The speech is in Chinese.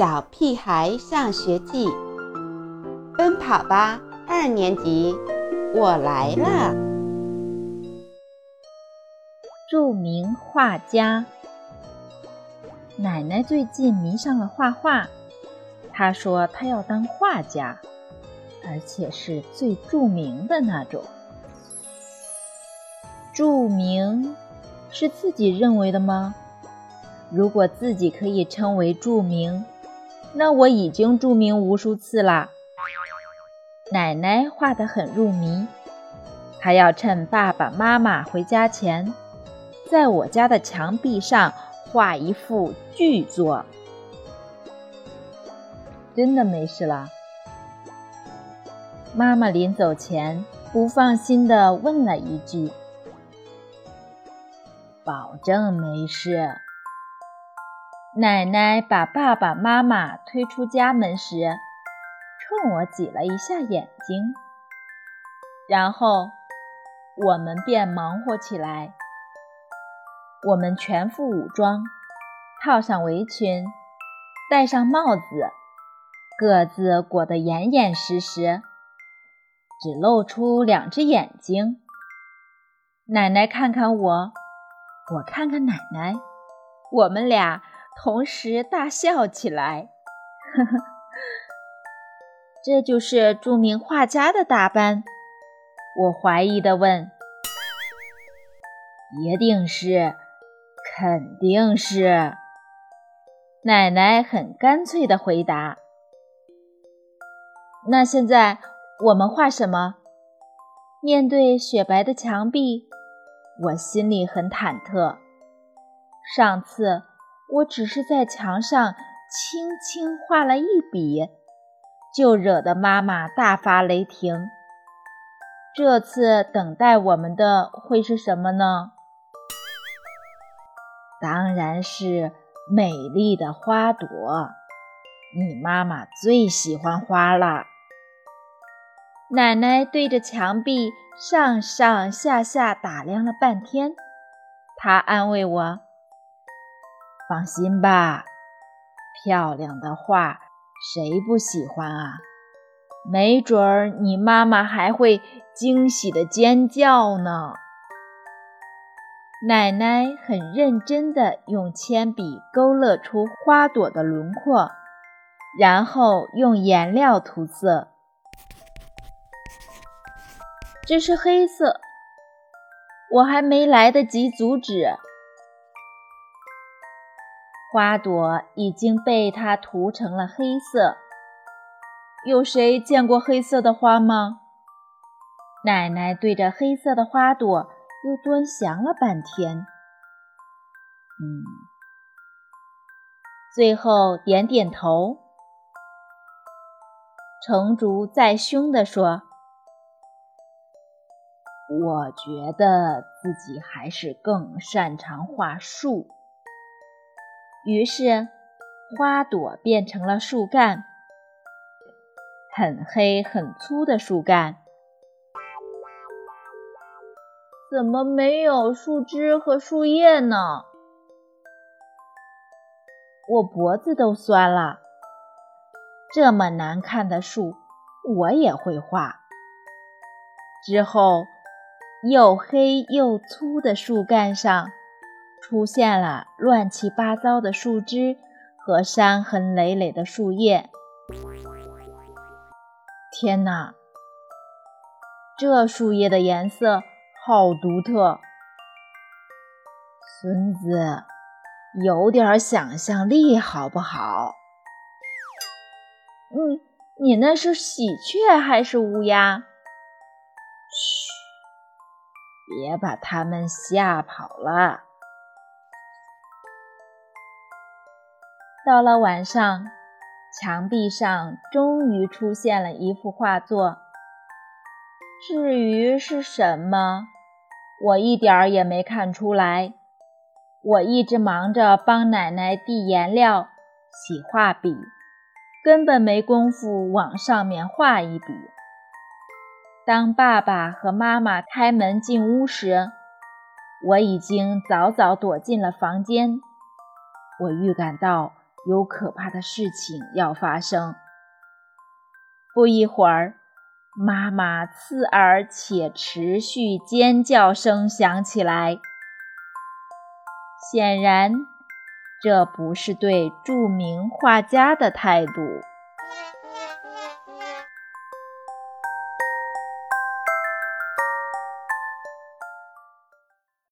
小屁孩上学记》，奔跑吧二年级，我来了。著名画家奶奶最近迷上了画画，她说她要当画家，而且是最著名的那种。著名是自己认为的吗？如果自己可以称为著名，那我已经著名无数次啦。奶奶画得很入迷，她要趁爸爸妈妈回家前，在我家的墙壁上画一幅巨作。真的没事了？妈妈临走前不放心地问了一句：“保证没事。”奶奶把爸爸妈妈推出家门时，冲我挤了一下眼睛，然后我们便忙活起来。我们全副武装，套上围裙，戴上帽子，各自裹得严严实实，只露出两只眼睛。奶奶看看我，我看看奶奶，我们俩。同时大笑起来，呵呵，这就是著名画家的打扮。我怀疑地问：“一定是，肯定是。”奶奶很干脆地回答：“那现在我们画什么？”面对雪白的墙壁，我心里很忐忑。上次。我只是在墙上轻轻画了一笔，就惹得妈妈大发雷霆。这次等待我们的会是什么呢？当然是美丽的花朵。你妈妈最喜欢花了。奶奶对着墙壁上上下下打量了半天，她安慰我。放心吧，漂亮的画谁不喜欢啊？没准儿你妈妈还会惊喜的尖叫呢。奶奶很认真地用铅笔勾勒出花朵的轮廓，然后用颜料涂色。这是黑色，我还没来得及阻止。花朵已经被它涂成了黑色。有谁见过黑色的花吗？奶奶对着黑色的花朵又端详了半天，嗯，最后点点头。成竹在胸地说：“我觉得自己还是更擅长画树。”于是，花朵变成了树干，很黑很粗的树干。怎么没有树枝和树叶呢？我脖子都酸了。这么难看的树，我也会画。之后，又黑又粗的树干上。出现了乱七八糟的树枝和伤痕累累的树叶。天哪，这树叶的颜色好独特！孙子，有点想象力好不好？你你那是喜鹊还是乌鸦？嘘，别把它们吓跑了。到了晚上，墙壁上终于出现了一幅画作。至于是什么，我一点儿也没看出来。我一直忙着帮奶奶递颜料、洗画笔，根本没工夫往上面画一笔。当爸爸和妈妈开门进屋时，我已经早早躲进了房间。我预感到。有可怕的事情要发生。不一会儿，妈妈刺耳且持续尖叫声响起来。显然，这不是对著名画家的态度。